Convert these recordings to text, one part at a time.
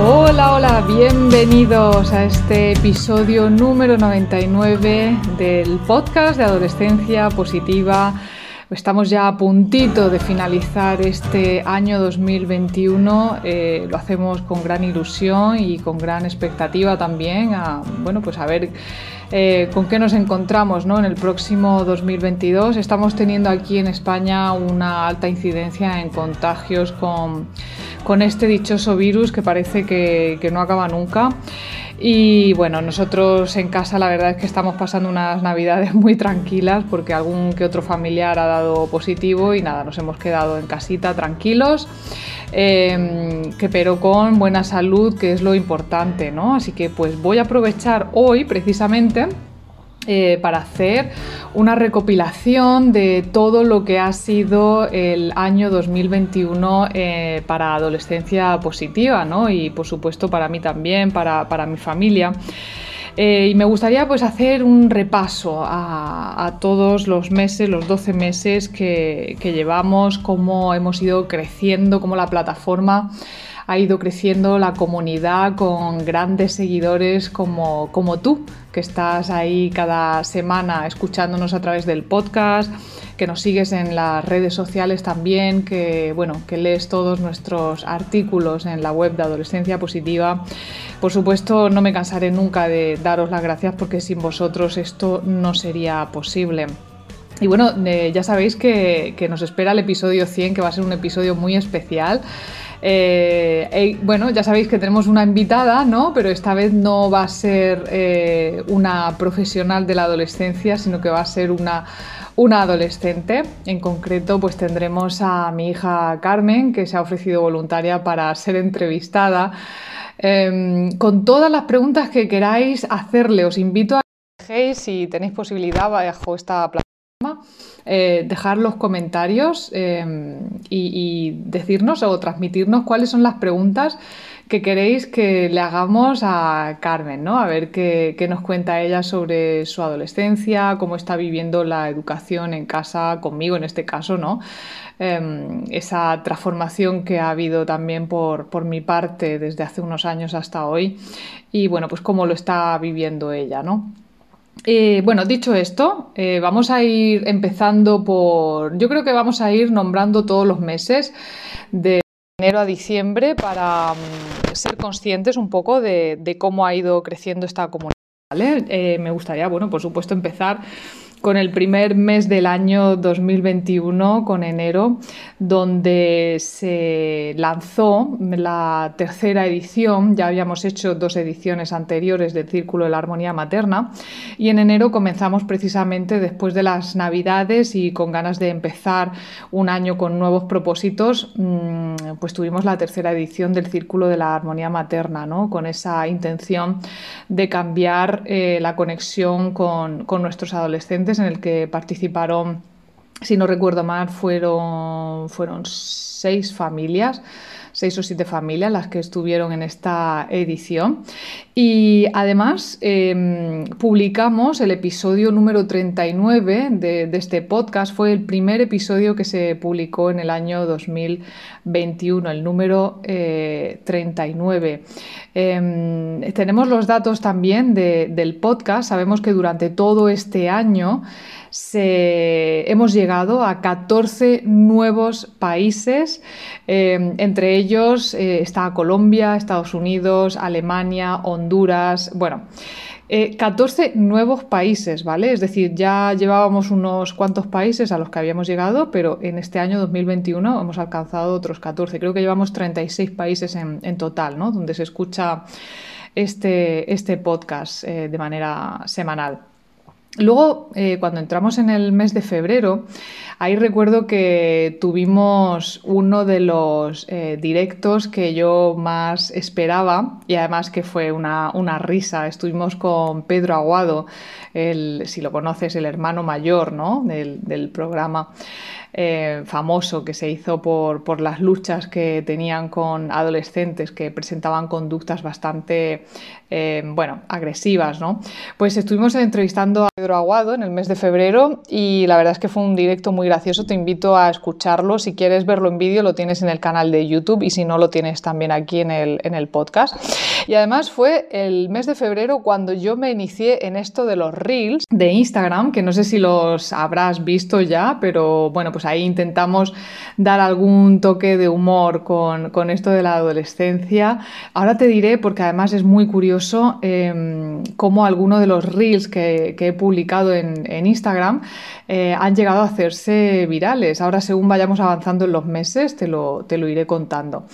Hola, hola, bienvenidos a este episodio número 99 del podcast de Adolescencia Positiva. Estamos ya a puntito de finalizar este año 2021. Eh, lo hacemos con gran ilusión y con gran expectativa también a, bueno, pues a ver eh, con qué nos encontramos ¿no? en el próximo 2022. Estamos teniendo aquí en España una alta incidencia en contagios con con este dichoso virus que parece que, no acaba nunca. Y bueno, nosotros en casa la verdad es que estamos pasando unas navidades muy tranquilas porque algún que otro familiar ha dado positivo y nada, nos hemos quedado en casita tranquilos, em, que pero con buena salud, que es lo importante, ¿no? Así que pues voy a aprovechar hoy precisamente eh, para hacer una recopilación de todo lo que ha sido el año 2021 eh, para adolescencia positiva, ¿no? Y por supuesto para mí también, para, mi familia. Eh, y me gustaría pues hacer un repaso a, todos los meses, los 12 meses que llevamos, cómo hemos ido creciendo, cómo la plataforma ha ido creciendo la comunidad con grandes seguidores como, como tú, que estás ahí cada semana escuchándonos a través del podcast, que nos sigues en las redes sociales también, que bueno, que lees todos nuestros artículos en la web de Adolescencia Positiva. Por supuesto, no me cansaré nunca de daros las gracias porque sin vosotros esto no sería posible. Y bueno, eh, ya sabéis que, que, nos espera el episodio 100, que va a ser un episodio muy especial. Eh, bueno, ya sabéis que tenemos una invitada, ¿no? Pero esta vez no va a ser eh, una profesional de la adolescencia, sino que va a ser una, una adolescente. En concreto, pues tendremos a mi hija Carmen, que se ha ofrecido voluntaria para ser entrevistada. Em, con todas las preguntas que queráis hacerle, os invito a que si tenéis posibilidad, bajo esta plataforma eh, dejar los comentarios em, y, decirnos o transmitirnos cuáles son las preguntas que queréis que le hagamos a Carmen, ¿no? A ver qué, nos cuenta ella sobre su adolescencia, cómo está viviendo la educación en casa conmigo, en este caso, ¿no? Em, esa transformación que ha habido también por, por mi parte desde hace unos años hasta hoy y bueno, pues cómo lo está viviendo ella, ¿no? Eh, bueno, dicho esto, eh, vamos a ir empezando por. Yo creo que vamos a ir nombrando todos los meses de enero a diciembre para mm, ser conscientes un poco de, cómo ha ido creciendo esta comunidad. Eh, me gustaría, bueno, por supuesto, empezar con el primer mes del año 2021, con enero, donde se lanzó la tercera edición. Ya habíamos hecho dos ediciones anteriores del Círculo de la Armonía Materna y en enero comenzamos precisamente después de las Navidades y con ganas de empezar un año con nuevos propósitos, mm, pues tuvimos la tercera edición del Círculo de la Armonía Materna, ¿no? con esa intención de cambiar eh, la conexión con, con nuestros adolescentes en el que participaron, si no recuerdo mal, fueron, fueron seis familias seis o siete familias las que estuvieron en esta edición. Y además em, publicamos el episodio número 39 de, este podcast. Fue el primer episodio que se publicó en el año 2021, el número 39. Eh, em, tenemos los datos también del podcast. Sabemos que durante todo este año hemos llegado a 14 nuevos países, eh, entre ellos eh, está Colombia, Estados Unidos, Alemania, Honduras, bueno. 14 eh, nuevos países, ¿vale? Es decir, ya llevábamos unos cuantos países a los que habíamos llegado, pero en este año 2021 hemos alcanzado otros 14. Creo que llevamos 36 países en, total, ¿no? Donde se escucha este, este podcast de manera semanal. Luego, eh, cuando entramos en el mes de febrero, ahí recuerdo que tuvimos uno de los eh, directos que yo más esperaba y además que fue una, risa. Estuvimos con Pedro Aguado, si lo conoces, el hermano mayor ¿no? del, del programa. Eh, famoso que se hizo por, las luchas que tenían con adolescentes que presentaban conductas bastante, eh, bueno, agresivas, ¿no? Pues estuvimos entrevistando a Pedro Aguado en el mes de febrero y la verdad es que fue un directo muy gracioso. Te invito a escucharlo. Si quieres verlo en vídeo, lo tienes en el canal de YouTube y si no, lo tienes también aquí en el, en el podcast. Y además fue el mes de febrero cuando yo me inicié en esto de los Reels de Instagram, que no sé si los habrás visto ya, pero bueno, pues ahí intentamos dar algún toque de humor con, esto de la adolescencia. Ahora te diré, porque además es muy curioso, eh, cómo algunos de los reels que, he publicado en, Instagram eh, han llegado a hacerse virales. Ahora, según vayamos avanzando en los meses, te lo, te lo iré contando.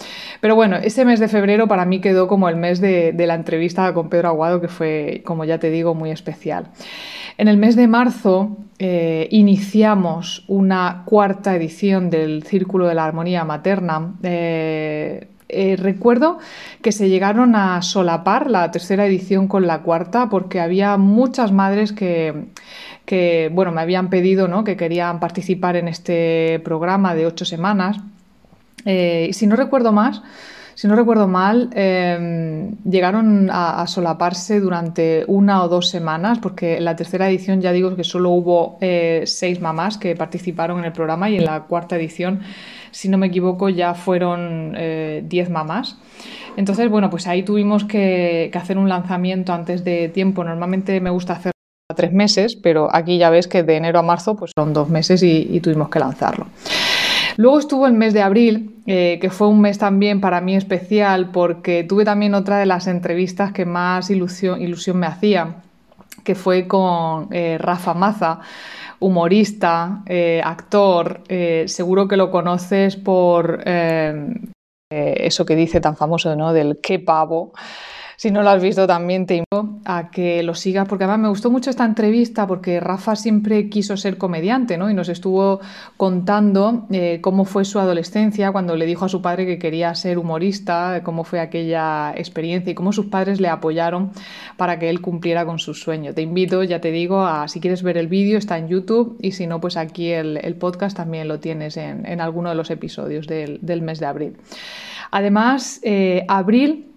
Pero bueno, ese mes de febrero para mí quedó como el mes de, de la entrevista con Pedro Aguado, que fue, como ya te digo, muy especial. En el mes de marzo eh, iniciamos una cuarta edición del Círculo de la Armonía Materna. Eh, eh, recuerdo que se llegaron a solapar la tercera edición con la cuarta porque había muchas madres que, bueno, me habían pedido ¿no? que querían participar en este programa de ocho semanas. si no recuerdo más, si no recuerdo mal, em, llegaron a, solaparse durante una o dos semanas, porque en la tercera edición ya digo que solo hubo eh, seis mamás que participaron en el programa y en la cuarta edición, si no me equivoco, ya fueron eh, diez mamás. Entonces, bueno, pues ahí tuvimos que, hacer un lanzamiento antes de tiempo. Normalmente me gusta hacerlo a tres meses, pero aquí ya ves que de enero a marzo pues son dos meses y tuvimos que lanzarlo. Luego estuvo el mes de abril, eh, que fue un mes también para mí especial porque tuve también otra de las entrevistas que más ilusión, me hacía, que fue con eh, Rafa Maza humorista, eh, actor, seguro que lo conoces por eso que dice tan famoso, ¿no? Del qué pavo. Si no lo has visto también te invito a que lo sigas porque además me gustó mucho esta entrevista porque Rafa siempre quiso ser comediante ¿no? y nos estuvo contando eh, cómo fue su adolescencia cuando le dijo a su padre que quería ser humorista, cómo fue aquella experiencia y cómo sus padres le apoyaron para que él cumpliera con su sueño. Te invito, ya te digo, a si quieres ver el vídeo está en YouTube y si no, pues aquí el, podcast también lo tienes en, alguno de los episodios del, mes de abril. Además, eh, abril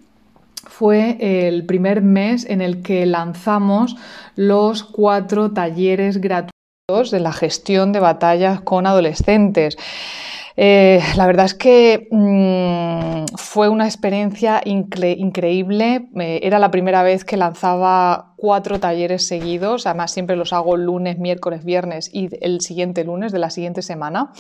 fue el primer mes en el que lanzamos los cuatro talleres gratuitos de la gestión de batallas con adolescentes. Eh, la verdad es que mm, fue una experiencia increíble. Eh, era la primera vez que lanzaba cuatro talleres seguidos. Además, siempre los hago lunes, miércoles, viernes y el siguiente lunes de la siguiente semana.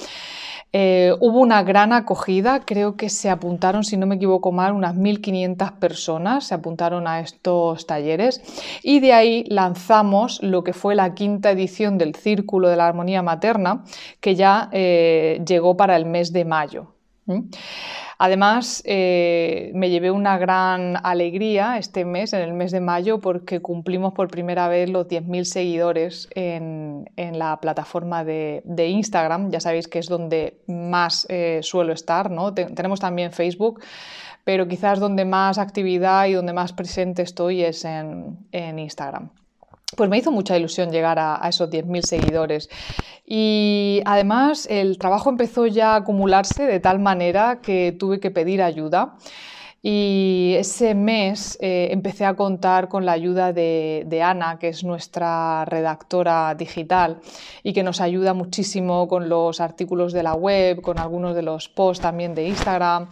Eh, hubo una gran acogida, creo que se apuntaron, si no me equivoco mal, unas 1.500 personas se apuntaron a estos talleres y de ahí lanzamos lo que fue la quinta edición del Círculo de la Armonía Materna, que ya eh, llegó para el mes de mayo. Además, eh, me llevé una gran alegría este mes, en el mes de mayo, porque cumplimos por primera vez los 10.000 seguidores en, la plataforma de, Instagram. Ya sabéis que es donde más eh, suelo estar, ¿no? tenemos también Facebook, pero quizás donde más actividad y donde más presente estoy es en Instagram pues me hizo mucha ilusión llegar a, esos 10.000 seguidores. Y además el trabajo empezó ya a acumularse de tal manera que tuve que pedir ayuda. Y ese mes eh, empecé a contar con la ayuda de, Ana, que es nuestra redactora digital y que nos ayuda muchísimo con los artículos de la web, con algunos de los posts también de Instagram.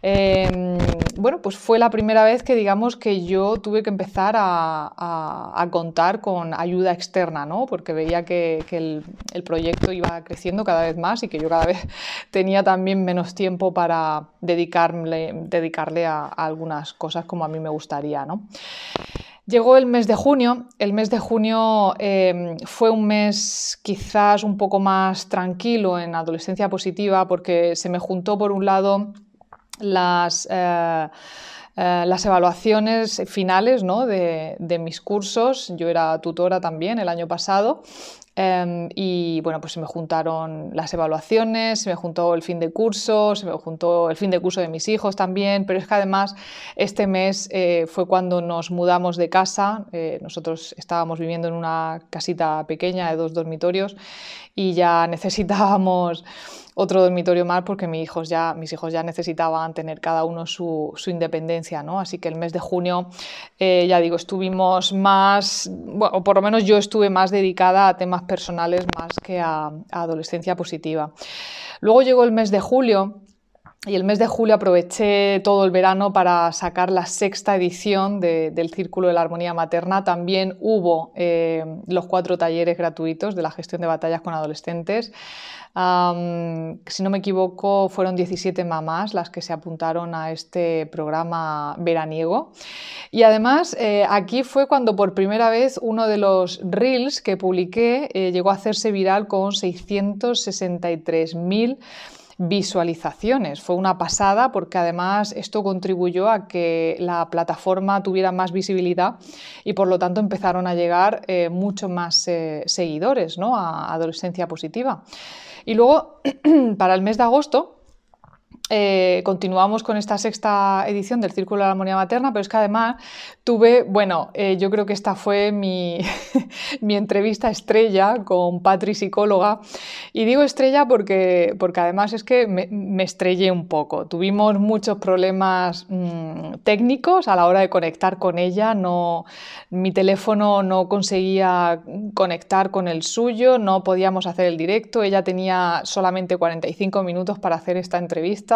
Em, bueno, pues fue la primera vez que digamos que yo tuve que empezar a, contar con ayuda externa, ¿no? porque veía que, el, proyecto iba creciendo cada vez más y que yo cada vez tenía también menos tiempo para dedicarle, a algunas cosas como a mí me gustaría. Llegó el mes de junio. El mes de junio em, fue un mes quizás un poco más tranquilo en adolescencia positiva porque se me juntó por un lado las... Eh, eh, las evaluaciones finales ¿no? de, de, mis cursos. Yo era tutora también el año pasado Em, y bueno, pues se me juntaron las evaluaciones, se me juntó el fin de curso, se me juntó el fin de curso de mis hijos también, pero es que además este mes eh, fue cuando nos mudamos de casa, nosotros estábamos viviendo en una casita pequeña de dos dormitorios y ya necesitábamos otro dormitorio más porque mis hijos ya, mis hijos ya necesitaban tener cada uno su, independencia, ¿no? Así que el mes de junio, eh, ya digo, estuvimos más, bueno, o por lo menos yo estuve más dedicada a temas personales más que a, a adolescencia positiva. Luego llegó el mes de julio y el mes de julio aproveché todo el verano para sacar la sexta edición del Círculo de la Armonía Materna. También hubo eh, los cuatro talleres gratuitos de la gestión de batallas con adolescentes. Si no me equivoco, fueron 17 mamás las que se apuntaron a este programa veraniego. Y además, eh, aquí fue cuando por primera vez uno de los reels que publiqué eh, llegó a hacerse viral con 663.000 visualizaciones. Fue una pasada porque además esto contribuyó a que la plataforma tuviera más visibilidad y por lo tanto empezaron a llegar eh, mucho más eh, seguidores ¿no? a Adolescencia Positiva. Y luego, para el mes de agosto, eh, continuamos con esta sexta edición del Círculo de la Armonía Materna, pero es que además tuve, bueno, eh, yo creo que esta fue mi, mi, entrevista estrella con Patri, psicóloga, y digo estrella porque, porque además es que me, estrellé un poco. Tuvimos muchos problemas mm, técnicos a la hora de conectar con ella, no, mi teléfono no conseguía conectar con el suyo, no podíamos hacer el directo, ella tenía solamente 45 minutos para hacer esta entrevista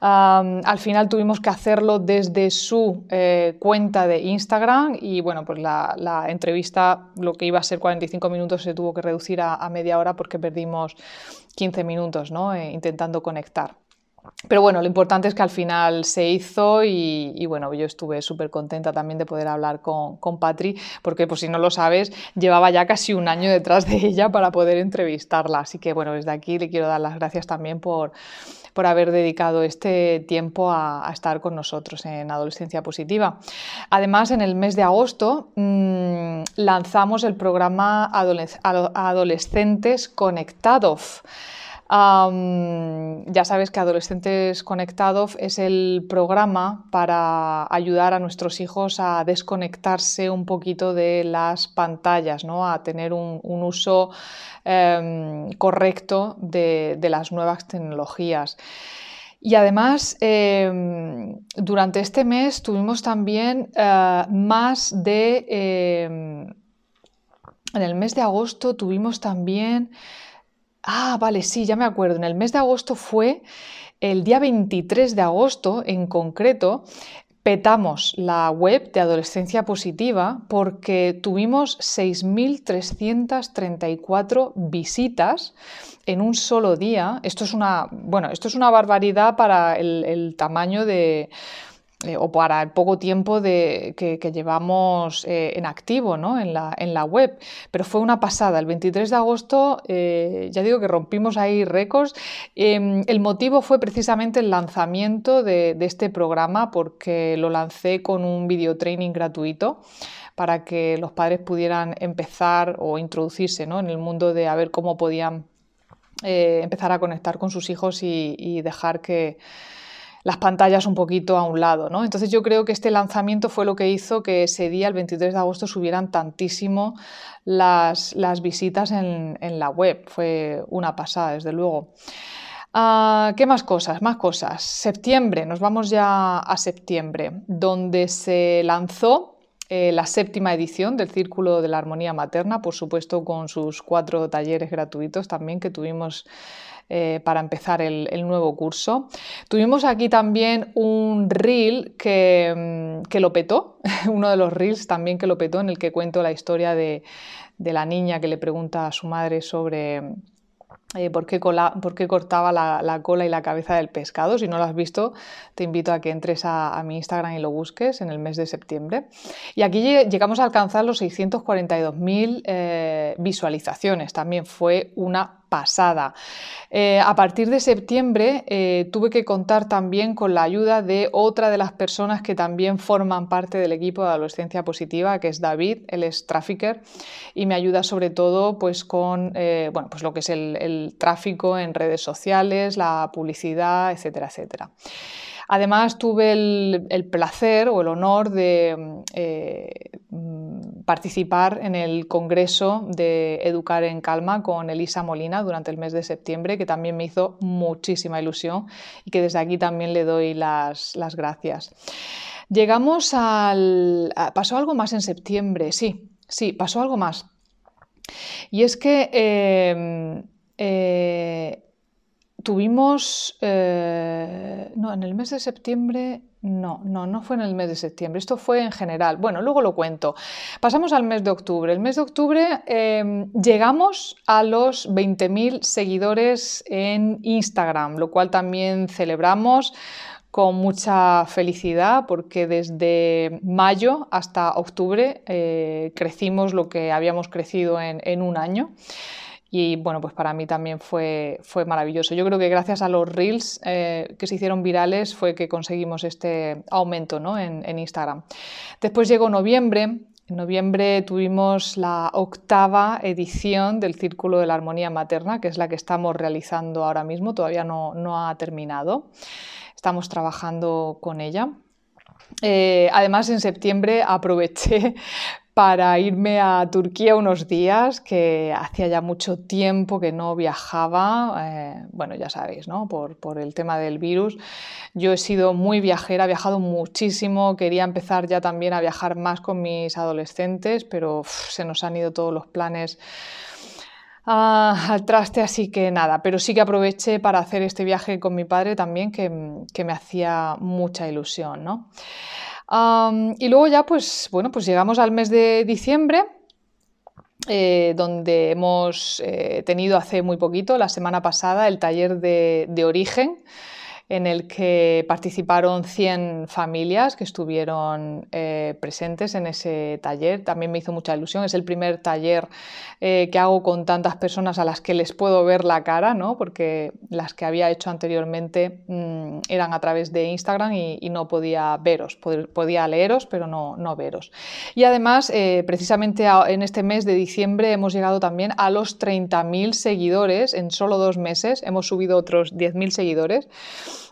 al final tuvimos que hacerlo desde su eh, cuenta de Instagram y bueno, pues la, entrevista, lo que iba a ser 45 minutos, se tuvo que reducir a, media hora porque perdimos 15 minutos ¿no? Eh, intentando conectar. Pero bueno, lo importante es que al final se hizo y, bueno, yo estuve súper contenta también de poder hablar con, con Patri, porque por si no lo sabes, llevaba ya casi un año detrás de ella para poder entrevistarla. Así que bueno, desde aquí le quiero dar las gracias también por, por haber dedicado este tiempo a, estar con nosotros en Adolescencia Positiva. Además, en el mes de agosto mm, lanzamos el programa Adolescentes Conectados ya sabes que Adolescentes Conectados es el programa para ayudar a nuestros hijos a desconectarse un poquito de las pantallas, ¿no? a tener un, uso em, correcto de, las nuevas tecnologías. Y además, em, durante este mes tuvimos también eh, más de... Em, en el mes de agosto tuvimos también Ah, vale, sí, ya me acuerdo. En el mes de agosto fue el día 23 de agosto en concreto. Petamos la web de Adolescencia Positiva porque tuvimos 6.334 visitas en un solo día. Esto es una, bueno, esto es una barbaridad para el tamaño de, eh, o para el poco tiempo de, que, llevamos eh, en activo ¿no? en, la, en, la, web. Pero fue una pasada. El 23 de agosto, eh, ya digo que rompimos ahí récords. Em, el motivo fue precisamente el lanzamiento de, de, este programa porque lo lancé con un video training gratuito para que los padres pudieran empezar o introducirse ¿no? en el mundo de a ver cómo podían empezar a conectar con sus hijos y dejar que las pantallas un poquito a un lado. ¿no? Entonces yo creo que este lanzamiento fue lo que hizo que ese día, el 23 de agosto, subieran tantísimo las, visitas en, la web. Fue una pasada, desde luego. Ah, ¿Qué más cosas? Más cosas. Septiembre, nos vamos ya a septiembre, donde se lanzó eh, la séptima edición del Círculo de la Armonía Materna, por supuesto con sus cuatro talleres gratuitos también que tuvimos eh, para empezar el, nuevo curso. Tuvimos aquí también un reel que, mm, que, lo petó, uno de los reels también que lo petó, en el que cuento la historia de, de la niña que le pregunta a su madre sobre eh, por, qué cortaba la, cola y la cabeza del pescado. Si no lo has visto, te invito a que entres a, mi Instagram y lo busques en el mes de septiembre. Y aquí llegamos a alcanzar los 642.000 eh, visualizaciones. También fue una pasada. Eh, a partir de septiembre eh, tuve que contar también con la ayuda de otra de las personas que también forman parte del equipo de adolescencia positiva, que es David, él es trafficker y me ayuda sobre todo pues, con eh, bueno, pues lo que es el, el tráfico en redes sociales, la publicidad, etcétera, etcétera. Además, tuve el, placer o el honor de eh, participar en el Congreso de Educar en Calma con Elisa Molina durante el mes de septiembre, que también me hizo muchísima ilusión y que desde aquí también le doy las, gracias. Llegamos al... Pasó algo más en septiembre, sí, sí, pasó algo más. Y es que eh, eh, Tuvimos, eh, no, en el mes de septiembre, no, no, no fue en el mes de septiembre, esto fue en general. Bueno, luego lo cuento. Pasamos al mes de octubre. El mes de octubre em, llegamos a los 20.000 seguidores en Instagram, lo cual también celebramos con mucha felicidad porque desde mayo hasta octubre eh, crecimos lo que habíamos crecido en un año y bueno, pues para mí también fue, fue maravilloso. Yo creo que gracias a los reels eh, que se hicieron virales fue que conseguimos este aumento ¿no? en, Instagram. Después llegó noviembre, en noviembre tuvimos la octava edición del Círculo de la Armonía Materna, que es la que estamos realizando ahora mismo, todavía no, no ha terminado. Estamos trabajando con ella. Eh, además, en septiembre aproveché para irme a Turquía unos días, que hacía ya mucho tiempo que no viajaba, eh, bueno, ya sabéis, ¿no? Por, el tema del virus. Yo he sido muy viajera, he viajado muchísimo, quería empezar ya también a viajar más con mis adolescentes, pero se nos han ido todos los planes. Ah, al traste, así que nada, pero sí que aproveché para hacer este viaje con mi padre también, que, que me hacía mucha ilusión, ¿no? Y luego ya, pues, bueno, pues llegamos al mes de diciembre. Eh, donde hemos eh, tenido hace muy poquito, la semana pasada, el taller de, de origen, en el que participaron 100 familias que estuvieron eh, presentes en ese taller. También me hizo mucha ilusión. Es el primer taller eh, que hago con tantas personas a las que les puedo ver la cara, ¿no? porque las que había hecho anteriormente mm, eran a través de Instagram y, no podía veros. Podía leeros, pero no, no veros. Y además, eh, precisamente en este mes de diciembre hemos llegado también a los 30.000 seguidores en solo dos meses. Hemos subido otros 10.000 seguidores.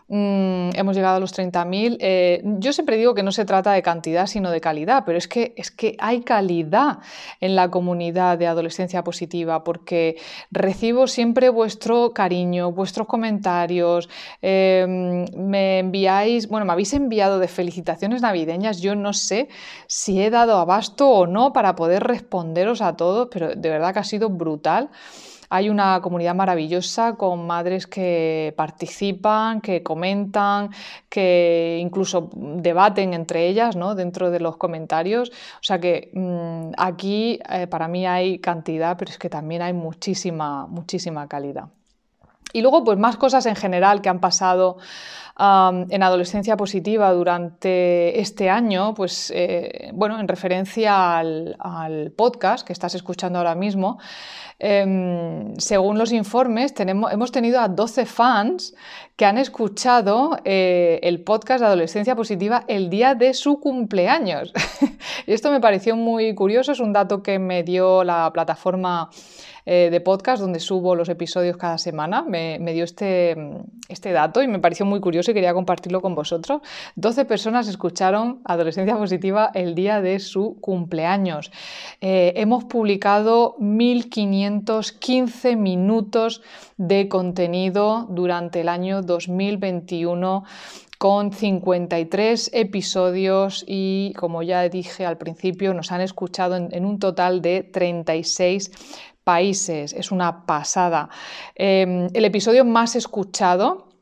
Mm, hemos llegado a los 30.000. Eh, yo siempre digo que no se trata de cantidad, sino de calidad, pero es que, es que hay calidad en la comunidad de adolescencia positiva, porque recibo siempre vuestro cariño, vuestros comentarios, em, me enviáis, bueno, me habéis enviado de felicitaciones navideñas, yo no sé si he dado abasto o no para poder responderos a todos, pero de verdad que ha sido brutal. Hay una comunidad maravillosa con madres que participan, que comentan, que incluso debaten entre ellas ¿no? dentro de los comentarios. O sea que mm, aquí eh, para mí hay cantidad, pero es que también hay muchísima, muchísima calidad. Y luego, pues más cosas en general que han pasado en adolescencia positiva durante este año, pues eh, bueno, en referencia al, podcast que estás escuchando ahora mismo, em, según los informes, tenemos, hemos tenido a 12 fans que han escuchado eh, el podcast de Adolescencia Positiva el día de su cumpleaños. y esto me pareció muy curioso, es un dato que me dio la plataforma eh, de podcast donde subo los episodios cada semana. Me, dio este, este, dato y me pareció muy curioso y quería compartirlo con vosotros. 12 personas escucharon Adolescencia Positiva el día de su cumpleaños. Eh, hemos publicado 1515 minutos de contenido durante el año 2021 con 53 episodios y, como ya dije al principio, nos han escuchado en, en un total de 36 países. Es una pasada. Em, el episodio más escuchado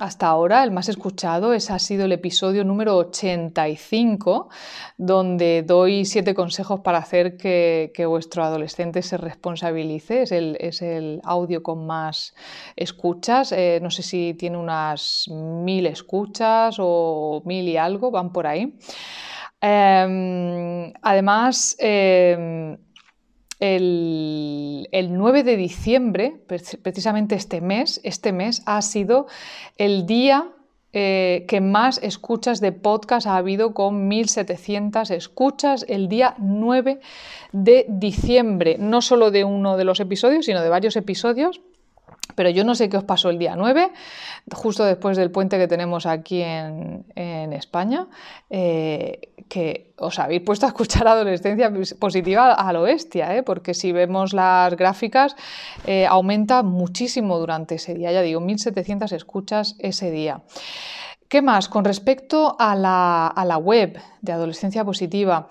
hasta ahora, el más escuchado, es, ha sido el episodio número 85, donde doy siete consejos para hacer que, vuestro adolescente se responsabilice. Es el, es el audio con más escuchas. Eh, no sé si tiene unas mil escuchas o mil y algo, van por ahí. Em, además, em, el, 9 de diciembre, precisamente este mes, este mes ha sido el día eh, que más escuchas de podcast ha habido con 1.700 escuchas el día 9 de diciembre, no solo de uno de los episodios, sino de varios episodios. Pero yo no sé qué os pasó el día 9, justo después del puente que tenemos aquí en, España, eh, que os habéis puesto a escuchar adolescencia positiva a lo bestia, ¿eh? porque si vemos las gráficas, eh, aumenta muchísimo durante ese día, ya digo, 1.700 escuchas ese día. ¿Qué más? Con respecto a la, a la web de Adolescencia Positiva,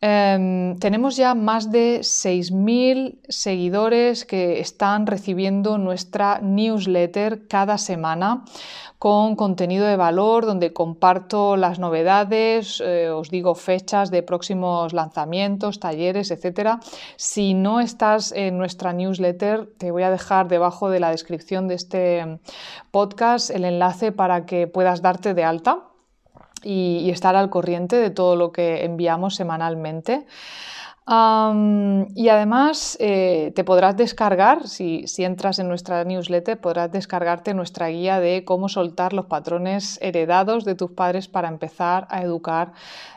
Em, tenemos ya más de 6.000 seguidores que están recibiendo nuestra newsletter cada semana con contenido de valor donde comparto las novedades, eh, os digo fechas de próximos lanzamientos, talleres, etc. Si no estás en nuestra newsletter, te voy a dejar debajo de la descripción de este podcast el enlace para que puedas darte de alta y, estar al corriente de todo lo que enviamos semanalmente. Y además eh, te podrás descargar, si, entras en nuestra newsletter, podrás descargarte nuestra guía de cómo soltar los patrones heredados de tus padres para empezar a educar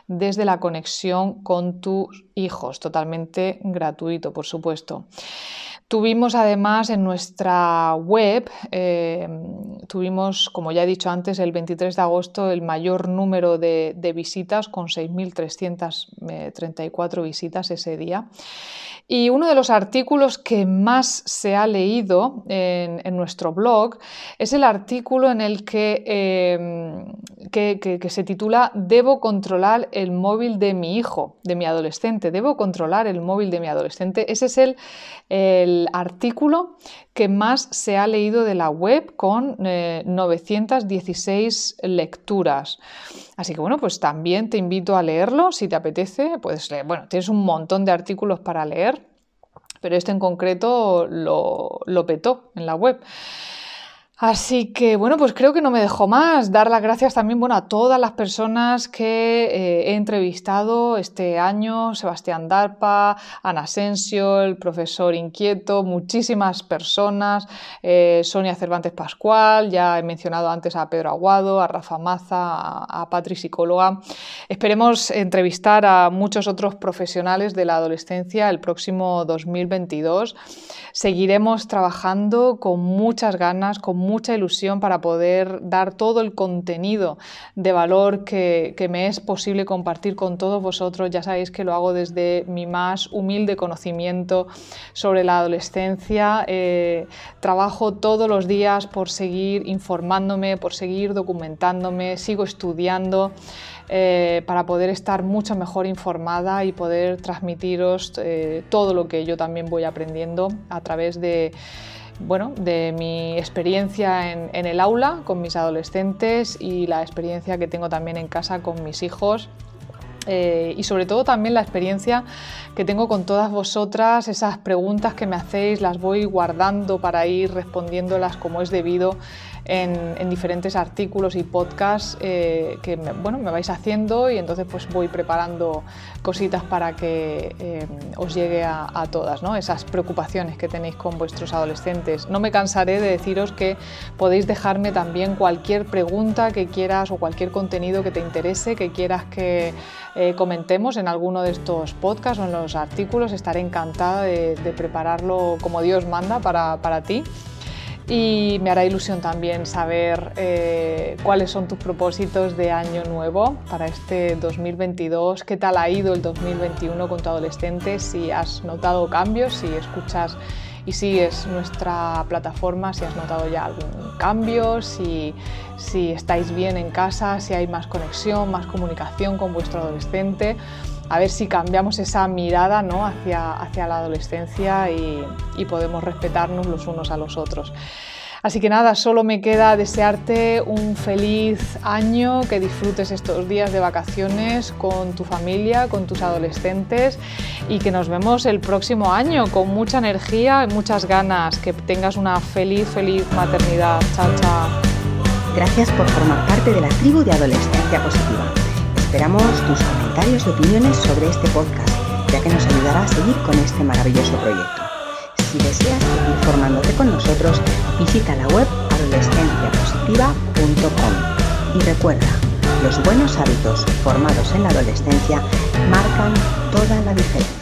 desde la conexión con tus hijos, totalmente gratuito, por supuesto. Tuvimos además en nuestra web, eh, tuvimos, como ya he dicho antes, el 23 de agosto el mayor número de, de visitas, con 6.334 visitas ese día. Y uno de los artículos que más se ha leído en, nuestro blog es el artículo en el em, que, que, se titula Debo controlar el móvil de mi hijo, de mi adolescente. Debo controlar el móvil de mi adolescente. Ese es el, el artículo que más se ha leído de la web con 916 eh, lecturas. Así que bueno, pues también te invito a leerlo si te apetece. Puedes leer, bueno, tienes un montón de artículos para leer, pero este en concreto lo, lo petó en la web. Así que bueno, pues creo que no me dejo más. Dar las gracias también bueno, a todas las personas que eh, he entrevistado este año, Sebastián Darpa, Ana Asensio, el profesor Inquieto, muchísimas personas, eh, Sonia Cervantes Pascual, ya he mencionado antes a Pedro Aguado, a Rafa Maza, a, a Patri Psicóloga. Esperemos entrevistar a muchos otros profesionales de la adolescencia el próximo 2022. Seguiremos trabajando con muchas ganas, con mucha ilusión para poder dar todo el contenido de valor que, me es posible compartir con todos vosotros. Ya sabéis que lo hago desde mi más humilde conocimiento sobre la adolescencia. Eh, trabajo todos los días por seguir informándome, por seguir documentándome, sigo estudiando. Eh, para poder estar mucho mejor informada y poder transmitiros eh, todo lo que yo también voy aprendiendo a través de bueno, de mi experiencia en, el aula con mis adolescentes y la experiencia que tengo también en casa con mis hijos. Eh, y sobre todo también la experiencia que tengo con todas vosotras, esas preguntas que me hacéis las voy guardando para ir respondiéndolas como es debido en, diferentes artículos y podcasts eh, que me, bueno, me vais haciendo y entonces pues voy preparando cositas para que eh, os llegue a, todas, ¿no? esas preocupaciones que tenéis con vuestros adolescentes. No me cansaré de deciros que podéis dejarme también cualquier pregunta que quieras o cualquier contenido que te interese, que quieras que eh, comentemos en alguno de estos podcasts o en los artículos. Estaré encantada de, prepararlo como Dios manda para, para ti y me hará ilusión también saber eh, cuáles son tus propósitos de año nuevo para este 2022, qué tal ha ido el 2021 con tu adolescente, si has notado cambios, si escuchas y sigues nuestra plataforma, si has notado ya algún cambio, si, si estáis bien en casa, si hay más conexión, más comunicación con vuestro adolescente a ver si cambiamos esa mirada ¿no? hacia, hacia la adolescencia y, podemos respetarnos los unos a los otros. Así que nada, solo me queda desearte un feliz año, que disfrutes estos días de vacaciones con tu familia, con tus adolescentes y que nos vemos el próximo año con mucha energía y muchas ganas. Que tengas una feliz, feliz maternidad. Chao, chao. Gracias por formar parte de la tribu de Adolescencia Positiva. Esperamos tus comentarios y opiniones sobre este podcast ya que nos ayudará a seguir con este maravilloso proyecto. Si deseas seguir formándote con nosotros, visita la web adolescenciapositiva.com y recuerda, los buenos hábitos formados en la adolescencia marcan toda la diferencia.